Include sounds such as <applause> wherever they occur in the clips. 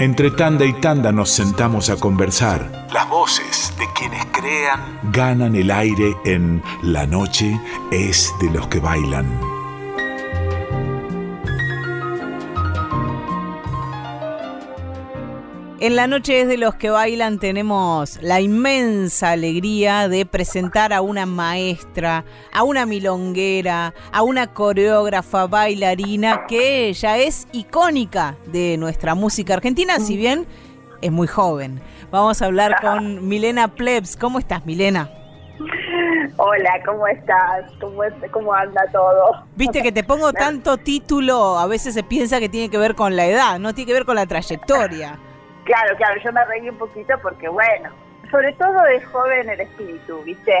Entre tanda y tanda nos sentamos a conversar. Las voces de quienes crean ganan el aire en La noche es de los que bailan. En la noche es de los que bailan tenemos la inmensa alegría de presentar a una maestra, a una milonguera, a una coreógrafa bailarina que ya es icónica de nuestra música argentina, si bien es muy joven. Vamos a hablar con Milena Plebs. ¿Cómo estás, Milena? Hola, ¿cómo estás? ¿Cómo, ¿Cómo anda todo? Viste que te pongo <laughs> tanto título, a veces se piensa que tiene que ver con la edad, no tiene que ver con la trayectoria. Claro, claro, yo me reí un poquito porque, bueno, sobre todo es joven el espíritu, ¿viste?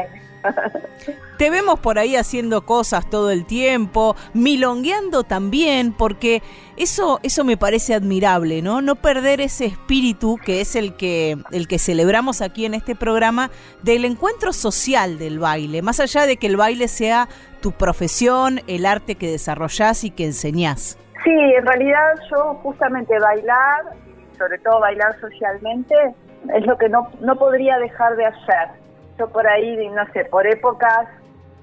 <laughs> Te vemos por ahí haciendo cosas todo el tiempo, milongueando también, porque eso, eso me parece admirable, ¿no? No perder ese espíritu que es el que, el que celebramos aquí en este programa del encuentro social del baile, más allá de que el baile sea tu profesión, el arte que desarrollás y que enseñás. Sí, en realidad yo justamente bailar sobre todo bailar socialmente, es lo que no, no podría dejar de hacer. Yo por ahí, no sé, por épocas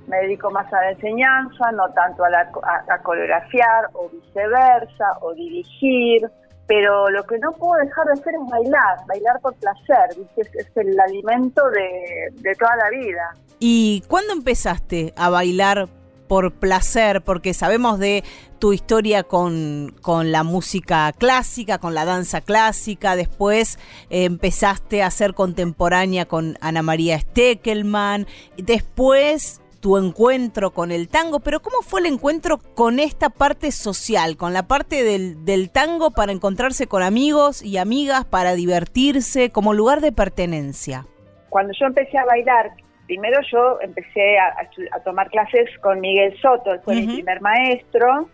me dedico más a la enseñanza, no tanto a, la, a, coreografiar o viceversa, o dirigir, pero lo que no puedo dejar de hacer es bailar, bailar por placer, Es, es el alimento de, de toda la vida. ¿Y cuándo empezaste a bailar por placer, porque sabemos de tu historia con, con la música clásica, con la danza clásica, después eh, empezaste a ser contemporánea con Ana María Steckelman, después tu encuentro con el tango, pero ¿cómo fue el encuentro con esta parte social, con la parte del, del tango para encontrarse con amigos y amigas, para divertirse, como lugar de pertenencia? Cuando yo empecé a bailar, primero yo empecé a, tomar clases con Miguel Soto, él fue mi primer maestro.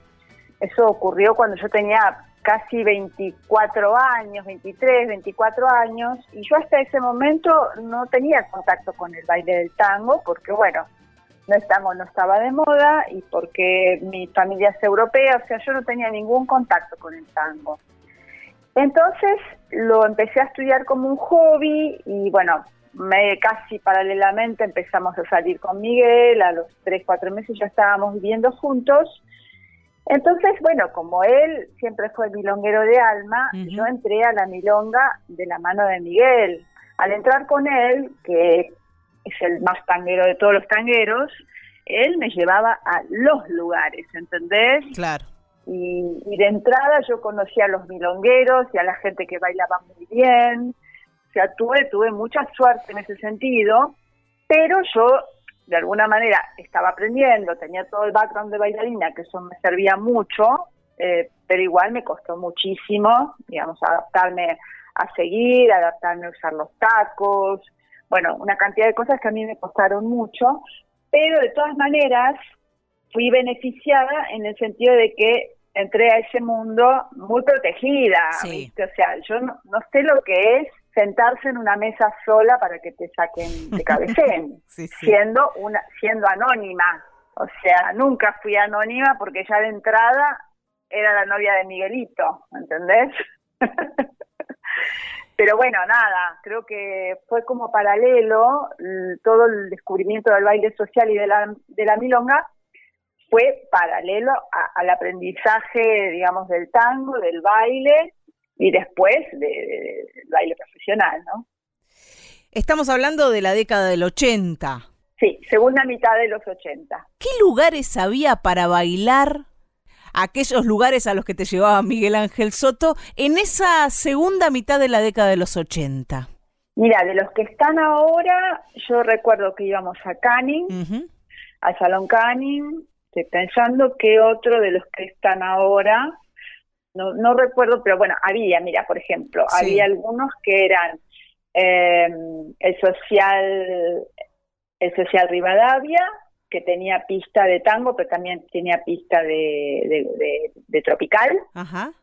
Eso ocurrió cuando yo tenía casi 24 años, 23, 24 años, y yo hasta ese momento no tenía contacto con el baile del tango, porque bueno, no, el tango no estaba de moda y porque mi familia es europea, o sea, yo no tenía ningún contacto con el tango. Entonces lo empecé a estudiar como un hobby y bueno, casi paralelamente empezamos a salir con Miguel, a los tres, cuatro meses ya estábamos viviendo juntos. Entonces, bueno, como él siempre fue el milonguero de alma, yo entré a la milonga de la mano de Miguel. Al entrar con él, que es el más tanguero de todos los tangueros, él me llevaba a los lugares, ¿entendés? Claro. Y, y de entrada yo conocía a los milongueros y a la gente que bailaba muy bien, sea, tuve, tuve mucha suerte en ese sentido, pero yo de alguna manera estaba aprendiendo, tenía todo el background de bailarina, que eso me servía mucho, eh, pero igual me costó muchísimo, digamos, adaptarme a seguir, adaptarme a usar los tacos, bueno, una cantidad de cosas que a mí me costaron mucho, pero de todas maneras fui beneficiada en el sentido de que entré a ese mundo muy protegida, o sea, yo no sé lo que es sentarse en una mesa sola para que te saquen, de <laughs> cabecén, siendo una, siendo anónima. O sea, nunca fui anónima porque ya de entrada era la novia de Miguelito, ¿entendés? <laughs> Pero bueno, nada, creo que fue como paralelo todo el descubrimiento del baile social y de la, de la milonga fue paralelo al aprendizaje, digamos, del tango, del baile y después de, baile profesional, ¿no? Estamos hablando de la década del 80. Sí, segunda mitad de los 80. ¿Qué lugares había para bailar? Aquellos lugares a los que te llevaba Miguel Ángel Soto en esa segunda mitad de la década de los 80. Mira, de los que están ahora, yo recuerdo que íbamos a Canning, al Salón Canning, estoy pensando qué otro de los que están ahora no, no recuerdo, pero bueno, había, mira, por ejemplo, había algunos que eran eh, el social el social Rivadavia, que tenía pista de tango, pero también tenía pista de, de, tropical.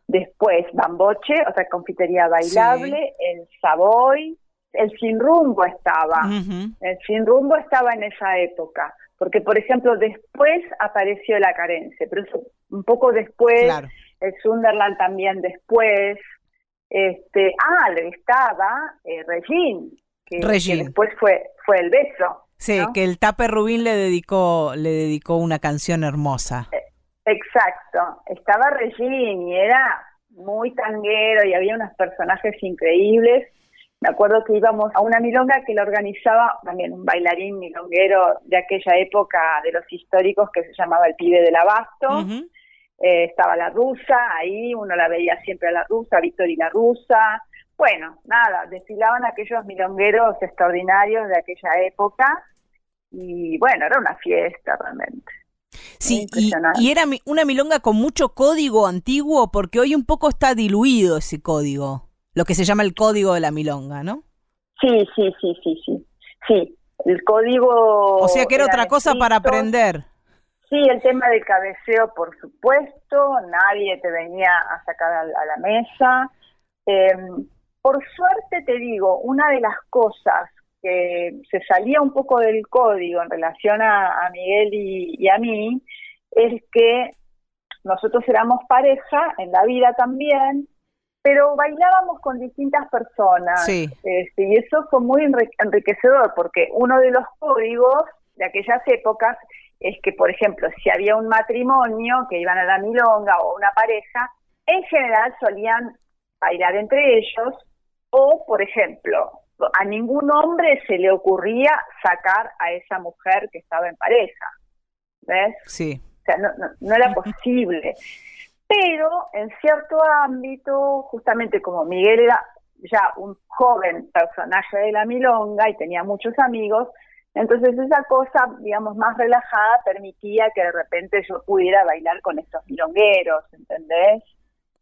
Después Bamboche, otra confitería bailable, el Savoy, el Sin Rumbo estaba. El Sin Rumbo estaba en esa época. Porque, por ejemplo, después apareció la carencia, pero eso un poco después el Sunderland también después. Este, ah, estaba eh, Regine, que, después fue, fue el beso. Sí, que el Tape Rubín le dedicó, le dedicó una canción hermosa. Eh, exacto, estaba Regine y era muy tanguero y había unos personajes increíbles. Me acuerdo que íbamos a una milonga que lo organizaba también un bailarín milonguero de aquella época de los históricos que se llamaba el pibe del abasto. Eh, estaba la rusa, ahí uno la veía siempre a la rusa, y la rusa. Bueno, nada, desfilaban aquellos milongueros extraordinarios de aquella época y bueno, era una fiesta realmente. Sí, y, y, era una milonga con mucho código antiguo, porque hoy un poco está diluido ese código, lo que se llama el código de la milonga, ¿no? Sí, sí, sí, sí, sí. Sí, el código. O sea que era, otra cosa para aprender. Sí, el tema del cabeceo, por supuesto, nadie te venía a sacar a, la mesa. Em, por suerte te digo, una de las cosas que se salía un poco del código en relación a, Miguel y, a mí es que nosotros éramos pareja en la vida también, pero bailábamos con distintas personas. Este, y eso fue muy enriquecedor porque uno de los códigos de aquellas épocas es que, por ejemplo, si había un matrimonio que iban a la milonga o una pareja, en general solían bailar entre ellos o, por ejemplo, a ningún hombre se le ocurría sacar a esa mujer que estaba en pareja. ¿Ves? Sí. O sea, no, era posible. Pero en cierto ámbito, justamente como Miguel era ya un joven personaje de la milonga y tenía muchos amigos, entonces esa cosa, digamos, más relajada permitía que de repente yo pudiera bailar con estos milongueros, ¿entendés?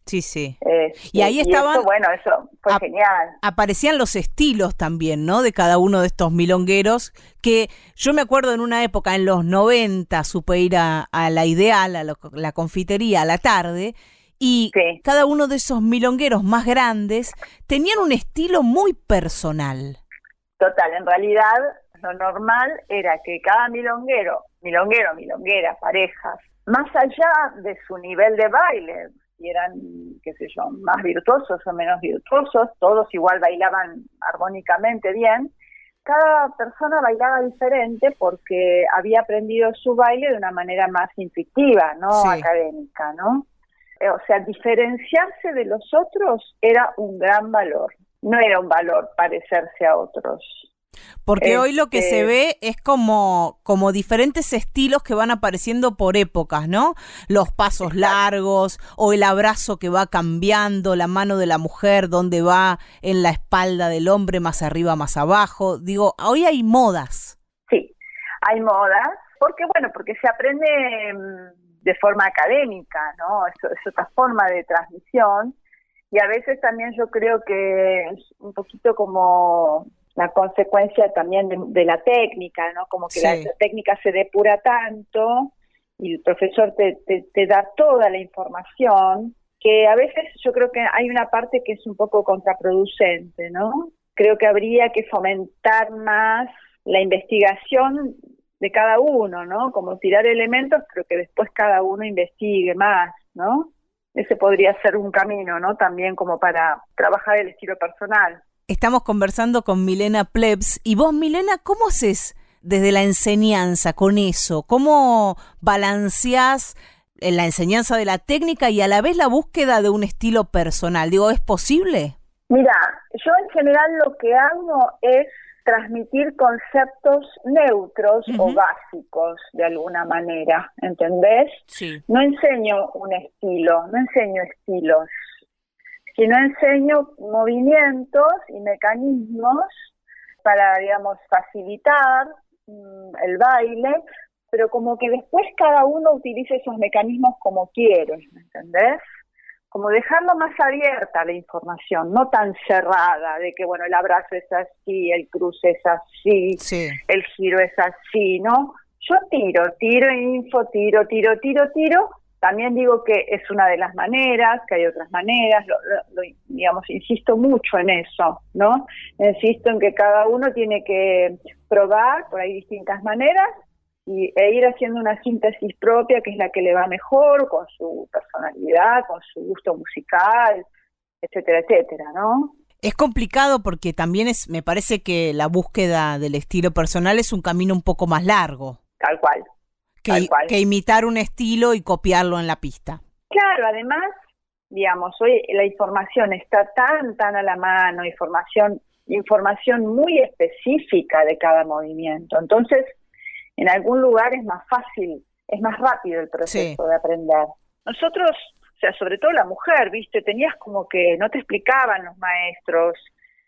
Sí, sí. Eh, y ahí estaban. bueno, eso fue genial. Aparecían los estilos también, ¿no? De cada uno de estos milongueros. Que yo me acuerdo en una época, en los 90, supe ir a, la Ideal, a la confitería, a la tarde. Y cada uno de esos milongueros más grandes tenían un estilo muy personal. Total, en realidad lo normal era que cada milonguero, milonguero, milonguera, parejas, más allá de su nivel de baile, si eran, qué sé yo, más virtuosos o menos virtuosos, todos igual bailaban armónicamente bien, cada persona bailaba diferente porque había aprendido su baile de una manera más intuitiva, no académica, ¿no? Eh, o sea, diferenciarse de los otros era un gran valor, no era un valor parecerse a otros. Porque hoy lo que se este ve es como, como diferentes estilos que van apareciendo por épocas, ¿no? Los pasos largos o el abrazo que va cambiando, la mano de la mujer, donde va en la espalda del hombre, más arriba, más abajo. Digo, hoy hay modas. Sí, hay modas, porque bueno, porque se aprende mm, de forma académica, ¿no? es otra forma de transmisión. Y a veces también yo creo que es un poquito como la consecuencia también de, la técnica, ¿no? Como que la, técnica se depura tanto y el profesor te, te, da toda la información que a veces yo creo que hay una parte que es un poco contraproducente, ¿no? Creo que habría que fomentar más la investigación de cada uno, ¿no? Como tirar elementos, pero que después cada uno investigue más, ¿no? Ese podría ser un camino, ¿no? También como para trabajar el estilo personal. Estamos conversando con Milena Plebs. Y vos, Milena, ¿cómo haces desde la enseñanza con eso? ¿Cómo balanceás la enseñanza de la técnica y a la vez la búsqueda de un estilo personal? Digo, ¿es posible? Mira, yo en general lo que hago es transmitir conceptos neutros o básicos de alguna manera, ¿entendés? Sí. No enseño un estilo, no enseño estilos no enseño movimientos y mecanismos para, digamos, facilitar mm, el baile, pero como que después cada uno utilice esos mecanismos como quiere, ¿me entendés? Como dejarlo más abierta la información, no tan cerrada, de que, bueno, el abrazo es así, el cruce es así, el giro es así, ¿no? Yo tiro, tiro info, tiro, tiro, tiro, tiro, también digo que es una de las maneras, que hay otras maneras, digamos, insisto mucho en eso, ¿no? Insisto en que cada uno tiene que probar por ahí distintas maneras y, e ir haciendo una síntesis propia que es la que le va mejor con su personalidad, con su gusto musical, etcétera, etcétera, ¿no? Es complicado porque también es, me parece que la búsqueda del estilo personal es un camino un poco más largo. Tal cual. Que, que imitar un estilo y copiarlo en la pista. Claro, además, digamos, hoy la información está tan, tan a la mano, información, información muy específica de cada movimiento. Entonces, en algún lugar es más fácil, es más rápido el proceso de aprender. Nosotros o sea, sobre todo la mujer, ¿viste? Tenías como que no te explicaban los maestros,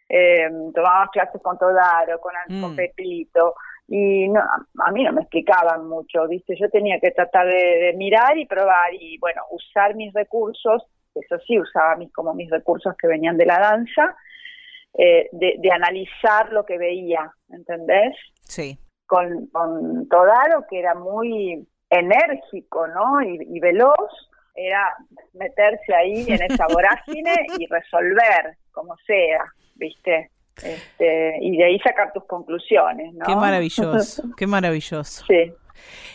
eh, tomabas clases con Todaro, con, mm. Pepito, y no, a, mí no me explicaban mucho, ¿viste? Yo tenía que tratar de, mirar y probar y, bueno, usar mis recursos, eso sí, usaba mis, como mis recursos que venían de la danza, eh, de, analizar lo que veía, ¿entendés? Sí. Con, con Todaro, que era muy enérgico, ¿no? y veloz, era meterse ahí en esa vorágine y resolver como sea, ¿viste? Este, y de ahí sacar tus conclusiones, ¿no? Qué maravilloso, <laughs> qué maravilloso. Sí.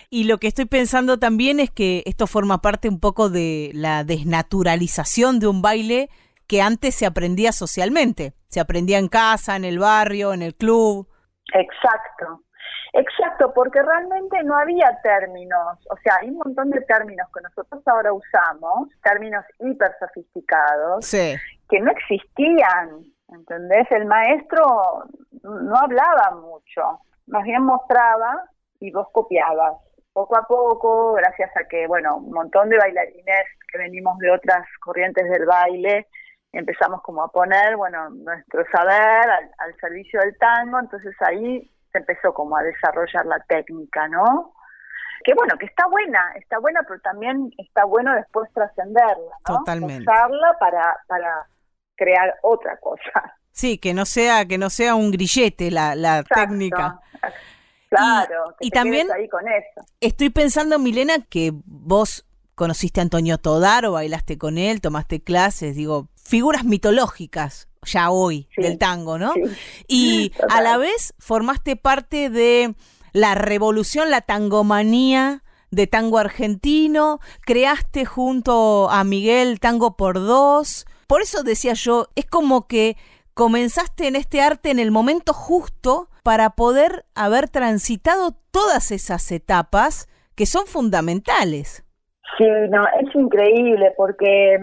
Y lo que estoy pensando también es que esto forma parte un poco de la desnaturalización de un baile que antes se aprendía socialmente, se aprendía en casa, en el barrio, en el club. Exacto, Exacto, porque realmente no había términos, o sea, hay un montón de términos que nosotros ahora usamos, términos hiper sofisticados, que no existían, ¿entendés? El maestro no hablaba mucho, más bien mostraba y vos copiabas. Poco a poco, gracias a que, bueno, un montón de bailarines que venimos de otras corrientes del baile, empezamos como a poner, bueno, nuestro saber al, al servicio del tango, entonces ahí empezó como a desarrollar la técnica, ¿no? Que bueno, que está buena, está buena, pero también está bueno después trascenderla, ¿no? Totalmente. Usarla para, para crear otra cosa. <laughs> Sí, que no sea, que no sea un grillete la, la técnica. <laughs> Claro, y, también ahí con eso. estoy pensando, Milena, que vos conociste a Antonio Todaro, bailaste con él, tomaste clases, digo, figuras mitológicas ya hoy del tango, ¿no? Y <laughs> a la vez formaste parte de la revolución, la tangomanía de tango argentino, creaste junto a Miguel Tango por Dos. Por eso decía yo, es como que comenzaste en este arte en el momento justo para poder haber transitado todas esas etapas que son fundamentales. Sí, no, es increíble porque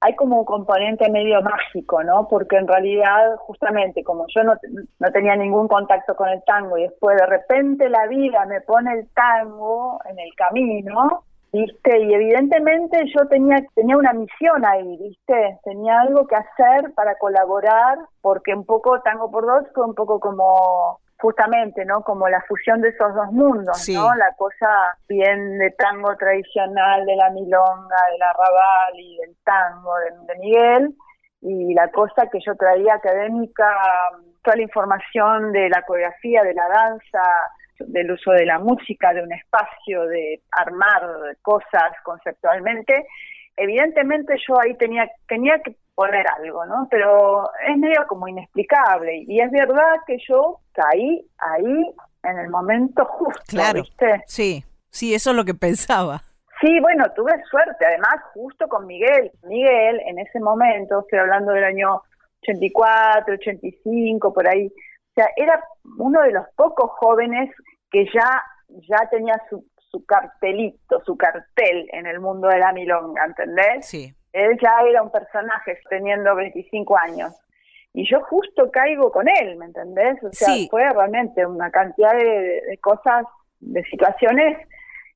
hay como un componente medio mágico, ¿no? Porque en realidad, justamente, como yo no, no tenía ningún contacto con el tango y después de repente la vida me pone el tango en el camino, ¿viste? Y evidentemente yo tenía, tenía una misión ahí, ¿viste? Tenía algo que hacer para colaborar, porque un poco Tango por Dos fue un poco como justamente, ¿no? Como la fusión de esos dos mundos, ¿no? La cosa bien de tango tradicional, de la milonga, de la rabal y del tango de, Miguel, y la cosa que yo traía académica, toda la información de la coreografía, de la danza, del uso de la música, de un espacio, de armar cosas conceptualmente, evidentemente yo ahí tenía, tenía que poner algo, ¿no? Pero es medio como inexplicable y es verdad que yo caí ahí en el momento justo, claro, ¿viste? Sí, sí, eso es lo que pensaba. Sí, bueno, tuve suerte, además justo con Miguel. Miguel en ese momento, estoy hablando del año 84, 85, por ahí, sea, era uno de los pocos jóvenes que ya, ya tenía su, su cartelito, su cartel en el mundo de la milonga, ¿entendés? Sí. Él ya era un personaje teniendo 25 años. Y yo justo caigo con él, ¿me entendés? O sea, fue realmente una cantidad de, cosas, de situaciones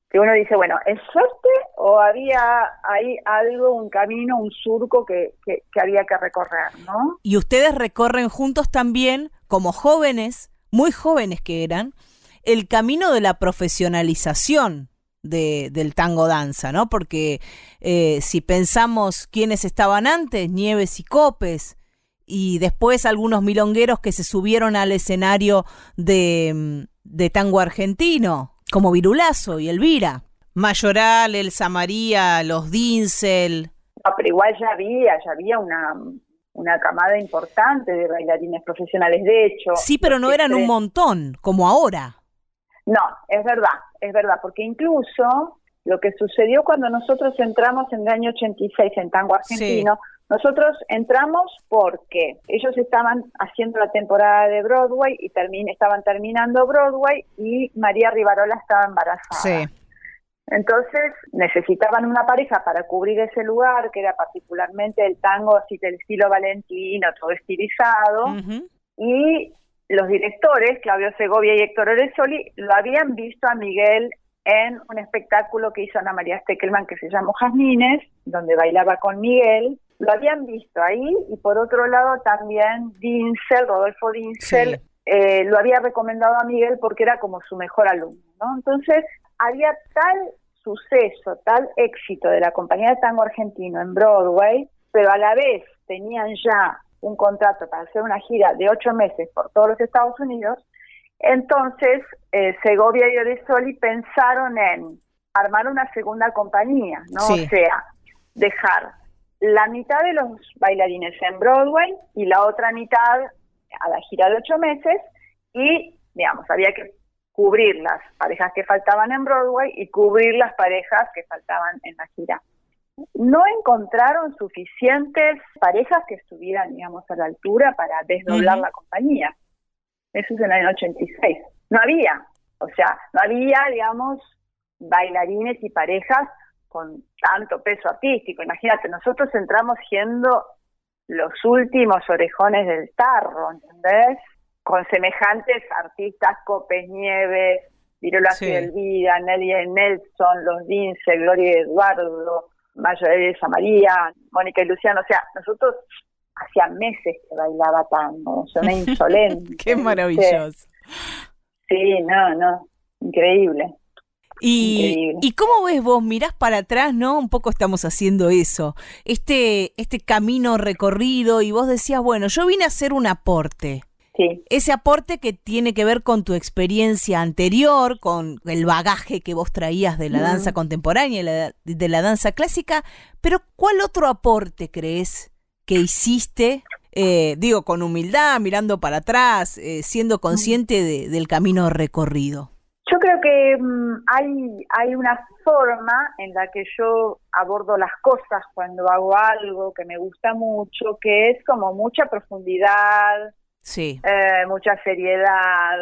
que uno dice, bueno, ¿es suerte o había ahí algo, un camino, un surco que, que, que había que recorrer, ¿no? Y ustedes recorren juntos también, como jóvenes, muy jóvenes que eran, el camino de la profesionalización de, del tango danza, ¿no? Porque eh, si pensamos quiénes estaban antes, Nieves y Copes, y después algunos milongueros que se subieron al escenario de, de tango argentino, como Virulazo y Elvira. Mayoral, Elsa María, los Dinsel. Ah, pero igual ya había, ya había una, una camada importante de bailarines profesionales, de hecho. Sí, pero no eran un montón, como ahora. No, es verdad, es verdad, porque incluso lo que sucedió cuando nosotros entramos en el año 86 en tango argentino, Nosotros entramos porque ellos estaban haciendo la temporada de Broadway y estaban terminando Broadway y María Rivarola estaba embarazada. Sí. Entonces necesitaban una pareja para cubrir ese lugar, que era particularmente el tango así del estilo Valentino, todo estilizado, y los directores, Claudio Segovia y Héctor Oresoli, lo habían visto a Miguel en un espectáculo que hizo Ana María Steckelman que se llamó Jazmines, donde bailaba con Miguel, lo habían visto ahí y por otro lado también Dinsel, Rodolfo Dinsel, eh, lo había recomendado a Miguel porque era como su mejor alumno, ¿no? Entonces había tal suceso, tal éxito de la compañía de tango argentino en Broadway, pero a la vez tenían ya un contrato para hacer una gira de ocho meses por todos los Estados Unidos, entonces eh, Segovia y Oresoli pensaron en armar una segunda compañía, ¿no? O sea, dejar la mitad de los bailarines en Broadway y la otra mitad a la gira de ocho meses y, digamos, había que cubrir las parejas que faltaban en Broadway y cubrir las parejas que faltaban en la gira. No encontraron suficientes parejas que estuvieran, digamos, a la altura para desdoblar la compañía. Eso es en el año 86. No había, o sea, no había, digamos, bailarines y parejas con tanto peso artístico. Imagínate, nosotros entramos siendo los últimos orejones del tarro, ¿entendés? con semejantes artistas, Copes Nieves, Virola sí. Elvira, Nelly Nelson, Los Dince, Gloria Eduardo, Maya de María, Mónica y Luciano, o sea, nosotros hacía meses que bailaba tango, son <laughs> insolente. Qué maravilloso. Sí, no, no, increíble. Y, y, cómo ves vos, mirás para atrás, ¿no? Un poco estamos haciendo eso, este, este camino recorrido y vos decías, bueno, yo vine a hacer un aporte. Ese aporte que tiene que ver con tu experiencia anterior, con el bagaje que vos traías de la danza contemporánea y de la danza clásica, pero ¿cuál otro aporte crees que hiciste? Eh, digo, con humildad, mirando para atrás, eh, siendo consciente del camino recorrido. Yo creo que mm, hay, hay una forma en la que yo abordo las cosas cuando hago algo que me gusta mucho, que es como mucha profundidad, Sí. Eh, mucha seriedad,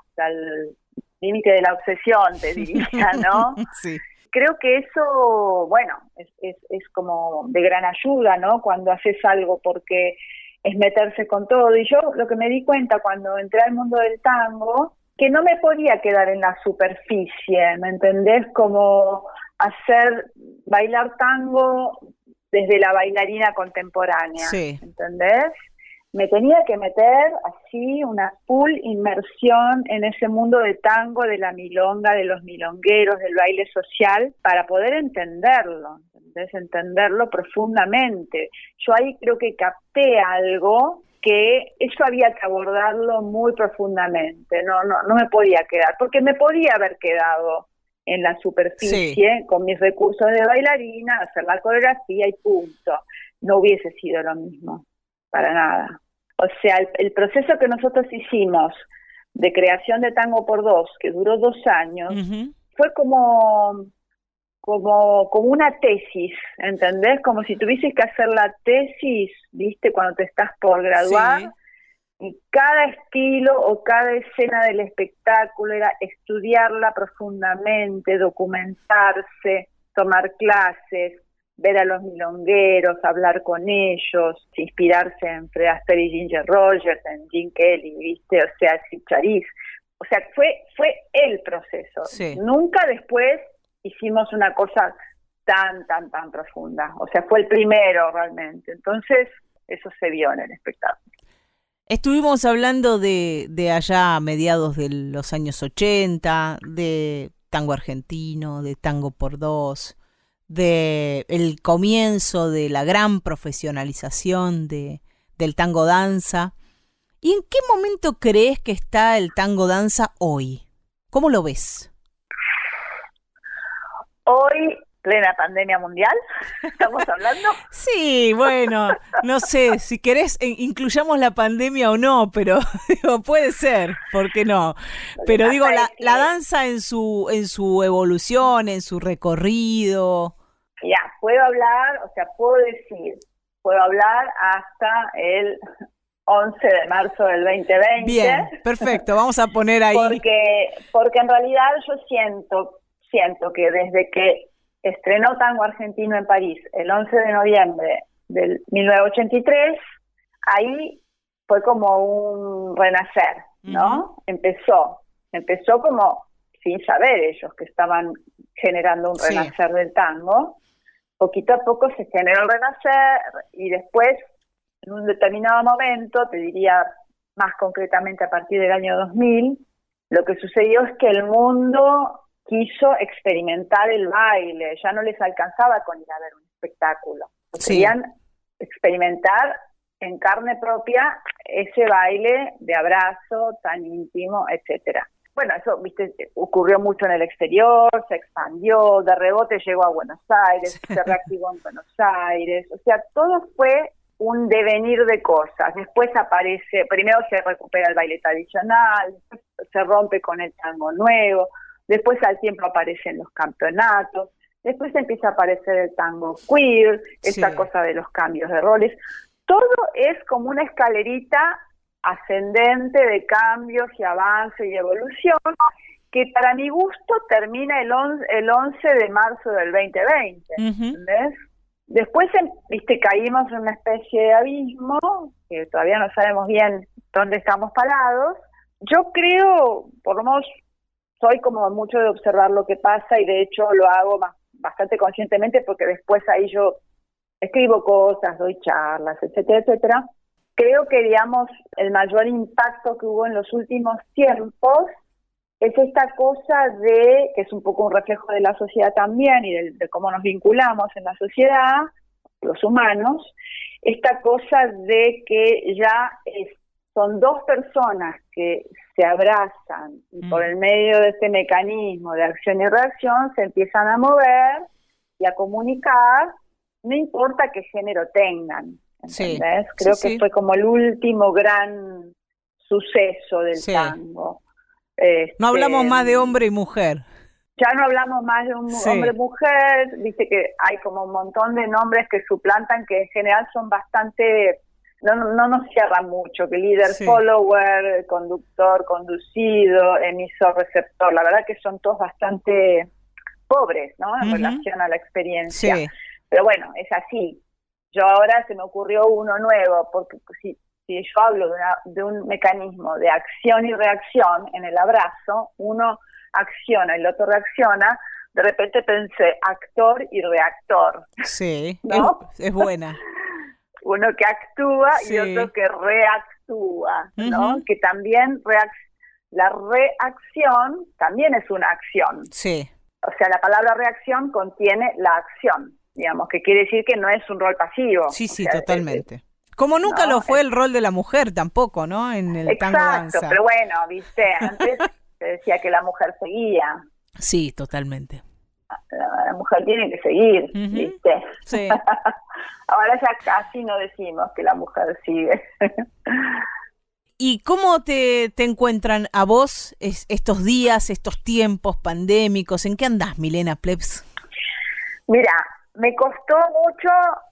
hasta el límite de la obsesión, te diría, <laughs> ¿no? sí. Creo que eso, bueno, es, es, es como de gran ayuda, ¿no? Cuando haces algo, porque es meterse con todo. Y yo lo que me di cuenta cuando entré al mundo del tango, que no me podía quedar en la superficie, ¿me entendés? Como hacer bailar tango desde la bailarina contemporánea, sí. ¿entendés? me tenía que meter así una full inmersión en ese mundo de tango, de la milonga, de los milongueros, del baile social, para poder entenderlo, ¿entendés? entenderlo profundamente. Yo ahí creo que capté algo que eso había que abordarlo muy profundamente, no, no, no me podía quedar, porque me podía haber quedado en la superficie con mis recursos de bailarina, hacer la coreografía y punto. No hubiese sido lo mismo para nada. O sea, el, proceso que nosotros hicimos de creación de Tango por Dos, que duró dos años, fue como, como, como una tesis, ¿entendés? Como si tuvieses que hacer la tesis, ¿viste? Cuando te estás por graduar. Y cada estilo o cada escena del espectáculo era estudiarla profundamente, documentarse, tomar clases, ver a los milongueros, hablar con ellos, inspirarse en Fred Astaire y Ginger Rogers, en Jim Kelly, ¿viste? O sea, Chariz. O sea, fue, fue el proceso. Nunca después hicimos una cosa tan, tan, tan profunda. O sea, fue el primero realmente. Entonces, eso se vio en el espectáculo. Estuvimos hablando de, de allá a mediados de los años 80, de tango argentino, de tango por dos, de el comienzo de la gran profesionalización de, del tango danza. ¿Y en qué momento crees que está el tango danza hoy? ¿Cómo lo ves? Hoy, plena pandemia mundial, <laughs> estamos hablando. sí, bueno, no sé, si querés incluyamos la pandemia o no, pero <laughs> digo, puede ser, ¿por qué no? Pero digo, la, la danza en su, en su evolución, en su recorrido, ya, puedo hablar, o sea, puedo decir puedo hablar hasta el 11 de marzo del 2020. Bien, perfecto, vamos a poner ahí. Porque, porque en realidad yo siento, siento que desde que estrenó Tango Argentino en París el 11 de noviembre del 1983, ahí fue como un renacer, ¿no? Empezó, empezó como sin saber ellos que estaban generando un renacer del tango. Poquito a poco se generó el renacer y después, en un determinado momento, te diría más concretamente a partir del año 2000, lo que sucedió es que el mundo quiso experimentar el baile, ya no les alcanzaba con ir a ver un espectáculo, querían experimentar en carne propia ese baile de abrazo tan íntimo, etcétera. Bueno, eso, viste, ocurrió mucho en el exterior, se expandió, de rebote llegó a Buenos Aires, se reactivó en Buenos Aires, o sea, todo fue un devenir de cosas. Después aparece, primero se recupera el baile tradicional, se rompe con el tango nuevo, después al tiempo aparecen los campeonatos, después empieza a aparecer el tango queer, esta cosa de los cambios de roles. Todo es como una escalerita ascendente de cambios y avance y evolución que para mi gusto termina el, el 11 de marzo del 2020. Después, viste, caímos en una especie de abismo, que todavía no sabemos bien dónde estamos parados. Yo creo, por lo menos soy como mucho de observar lo que pasa y de hecho lo hago bastante conscientemente porque después ahí yo escribo cosas, doy charlas, etcétera, etcétera. Creo que, digamos, el mayor impacto que hubo en los últimos tiempos es esta cosa de, que es un poco un reflejo de la sociedad también y de, cómo nos vinculamos en la sociedad, los humanos, esta cosa de que ya son dos personas que se abrazan y por mm. el medio de este mecanismo de acción y reacción se empiezan a mover y a comunicar, no importa qué género tengan. ¿entendés? Creo que fue como el último gran suceso del tango. no hablamos más de este, hombre y mujer. Ya no hablamos más de un hombre y mujer, dice que hay como un montón de nombres que suplantan que en general son bastante no, no nos cierra mucho, que líder, follower, conductor, conducido, emisor, receptor, la verdad que son todos bastante pobres, ¿no? En relación a la experiencia. Pero bueno, es así. Yo ahora se me ocurrió uno nuevo, porque si, si yo hablo de, de un mecanismo de acción y reacción en el abrazo, uno acciona y el otro reacciona, de repente pensé actor y reactor. Sí, ¿no? es buena. <laughs> uno que actúa y otro que reactúa, ¿no? Que también la reacción también es una acción. Sí. O sea, la palabra reacción contiene la acción, digamos, que quiere decir que no es un rol pasivo. Sí, sí, totalmente. Como nunca lo fue el rol de la mujer tampoco, ¿no? En el Exacto, pero bueno, viste, antes <laughs> se decía que la mujer seguía. Sí, totalmente la, mujer tiene que seguir, ¿viste? Sí. <laughs> Ahora ya casi no decimos que la mujer sigue. <laughs> ¿Y cómo te, te encuentran a vos estos días, estos tiempos pandémicos? ¿En qué andás, Milena Plebs? Mira, me costó mucho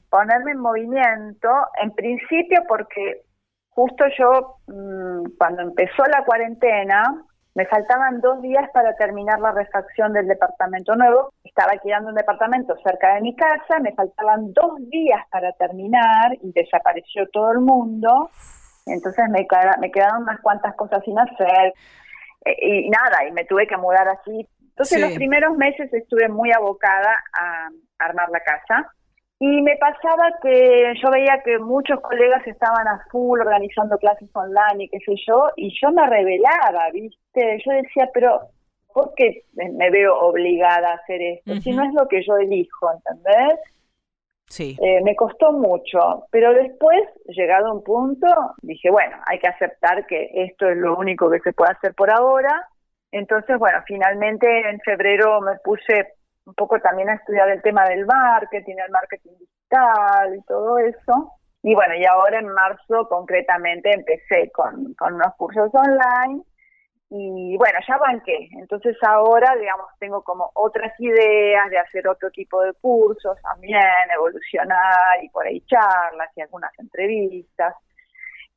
ponerme en movimiento, en principio porque justo yo, mm, cuando empezó la cuarentena, me faltaban dos días para terminar la refacción del departamento nuevo. Estaba quedando un departamento cerca de mi casa, me faltaban dos días para terminar y desapareció todo el mundo. Entonces me, me quedaron unas cuantas cosas sin hacer e, y nada, y me tuve que mudar así. Entonces los primeros meses estuve muy abocada a armar la casa y me pasaba que yo veía que muchos colegas estaban a full organizando clases online y qué sé yo, y yo me revelaba, ¿viste? Yo decía, pero ¿por qué me veo obligada a hacer esto? Si no es lo que yo elijo, ¿entendés? Sí. Eh, me costó mucho, pero después, llegado a un punto, dije, bueno, hay que aceptar que esto es lo único que se puede hacer por ahora. Entonces, bueno, finalmente en febrero me puse un poco también a estudiar el tema del marketing, el marketing digital y todo eso. Y bueno, y ahora en marzo concretamente empecé con, con unos cursos online y bueno, ya banqué. Entonces ahora, digamos, tengo como otras ideas de hacer otro tipo de cursos también, evolucionar y por ahí charlas y algunas entrevistas.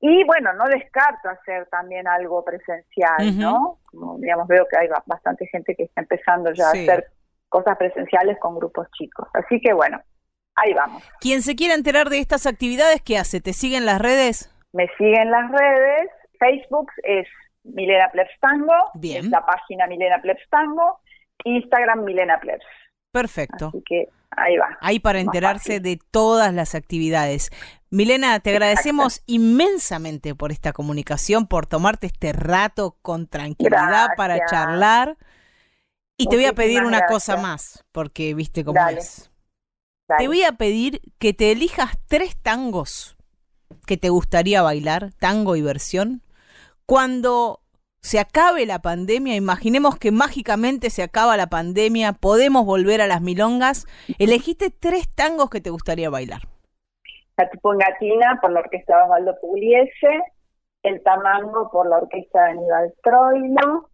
Y bueno, no descarto hacer también algo presencial, ¿no? Como, digamos, veo que hay bastante gente que está empezando ya a hacer cosas presenciales con grupos chicos. Así que bueno, ahí vamos. Quien se quiera enterar de estas actividades, ¿qué hace? ¿Te siguen las redes? Me siguen las redes. Facebook es Milena Plebs Tango, Bien. la página Milena Plebs Tango, Instagram Milena Plebs. Perfecto. Así que ahí va. Ahí para enterarse de todas las actividades. Milena, te agradecemos inmensamente por esta comunicación, por tomarte este rato con tranquilidad para charlar. Y te voy a pedir una cosa más, porque viste cómo es. Te voy a pedir que te elijas tres tangos que te gustaría bailar, tango y versión, cuando se acabe la pandemia, imaginemos que mágicamente se acaba la pandemia, podemos volver a las milongas, elegiste tres tangos que te gustaría bailar. La Tupongatina por la orquesta de Osvaldo Pugliese, el Tamango por la orquesta de Aníbal Troilo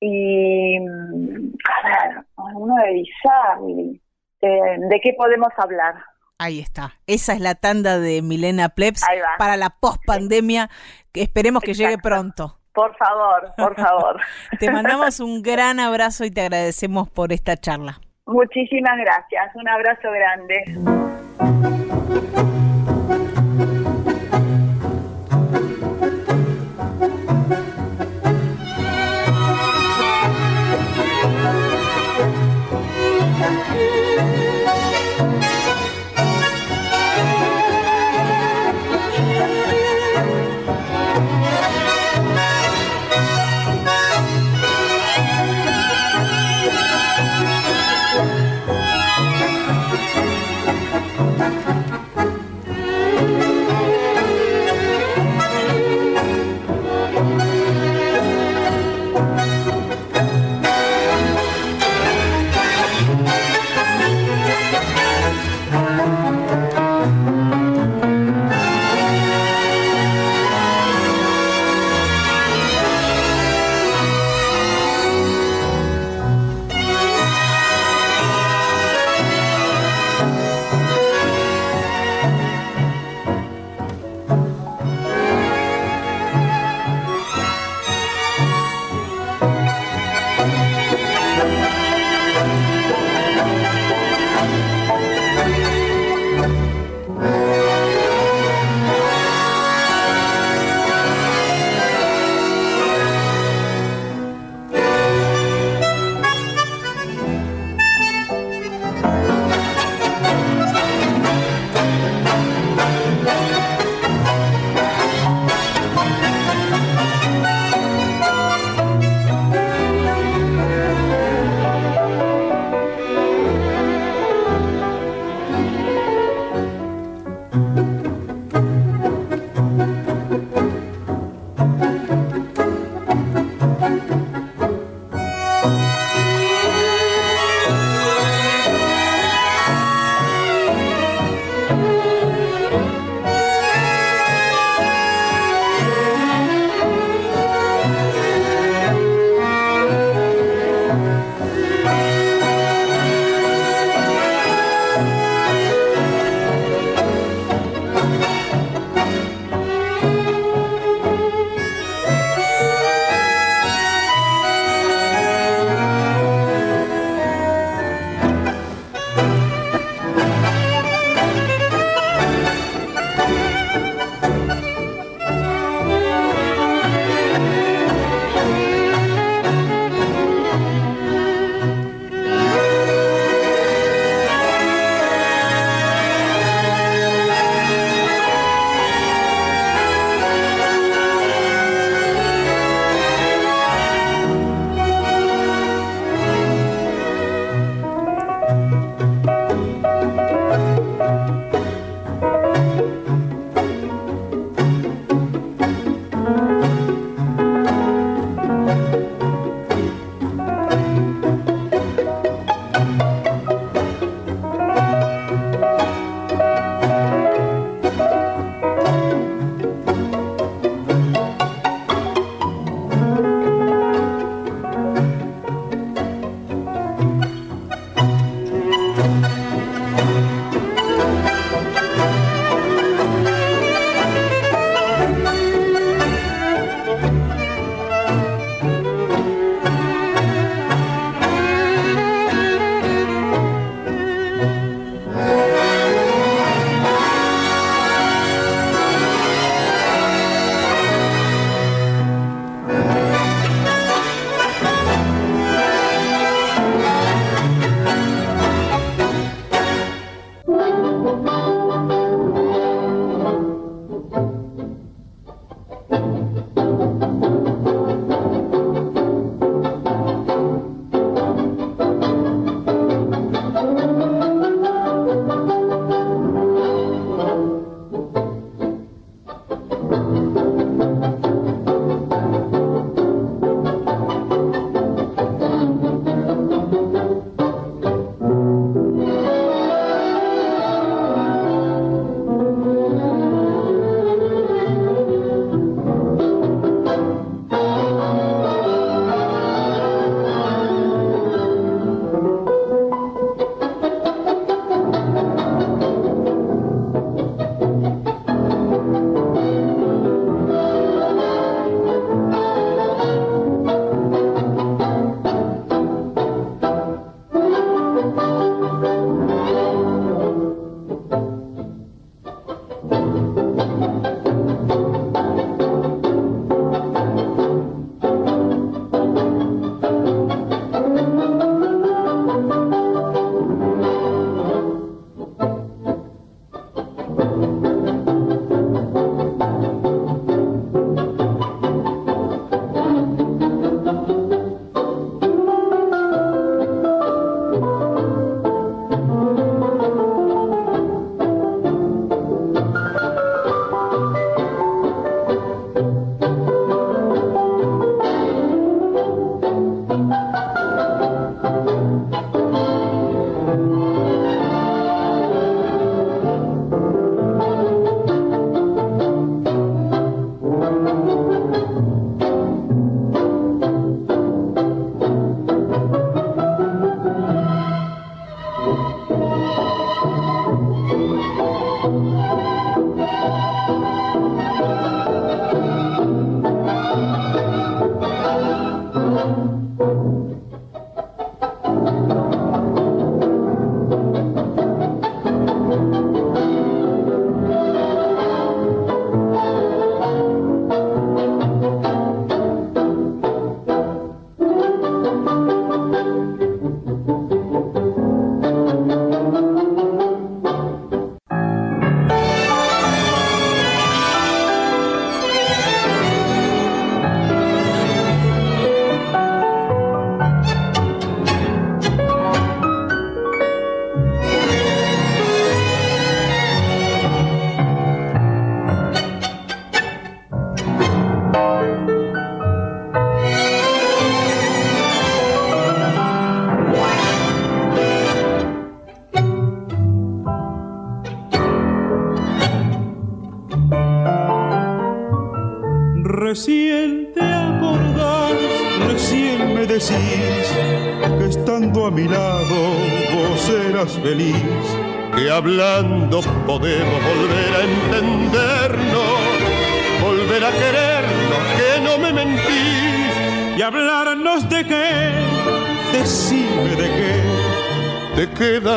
y, a ver, uno de Bizarri. Eh, ¿De qué podemos hablar? Ahí está. Esa es la tanda de Milena Plebs para la post-pandemia que esperemos que llegue pronto. Por favor, por favor. <laughs> te mandamos un gran abrazo y te agradecemos por esta charla. Muchísimas gracias. Un abrazo grande.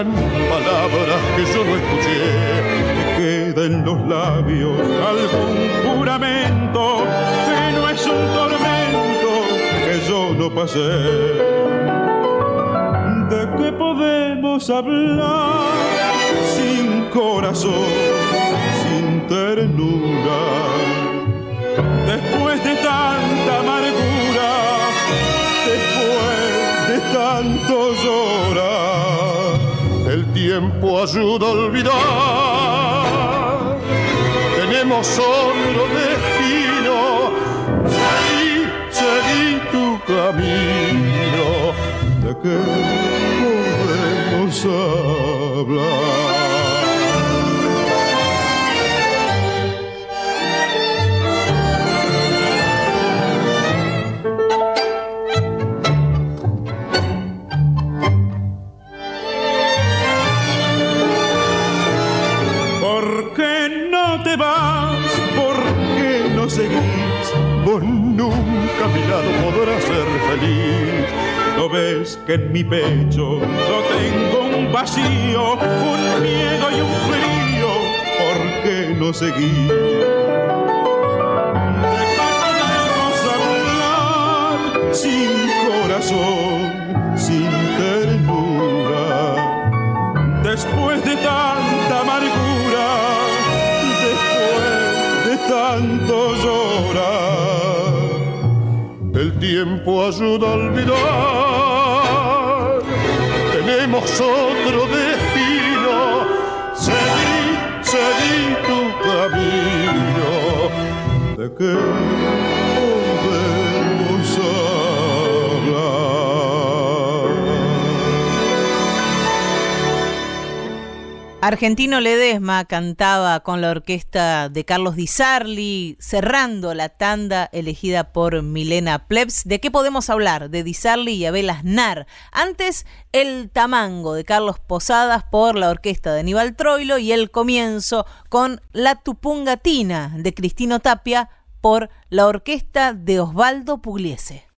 Palabras que yo no escuché. Me queda en los labios algún juramento que no es un tormento que yo no pasé. ¿De qué podemos hablar sin corazón, sin ternura? Después de tanta tiempo ayuda a olvidar. Tenemos otro destino, seguí, seguí tu camino, de que podemos hablar. mi lado podrás ser feliz. ¿No ves que en mi pecho yo tengo un vacío, un miedo y un frío? ¿Por qué no seguir? ¿De qué hablar sin corazón, sin ternura? Después de tanta amargura, después de tantos tiempo ayuda a olvidar. Tenemos otro destino. Seguí, seguí tu camino. De que Argentino Ledesma cantaba con la orquesta de Carlos Di Sarli, cerrando la tanda elegida por Milena Plebs. ¿De qué podemos hablar? De Di Sarli y Abel Aznar. Antes, el tamango de Carlos Posadas por la orquesta de Aníbal Troilo y el comienzo con La Tupungatina de Cristino Tapia por la orquesta de Osvaldo Pugliese.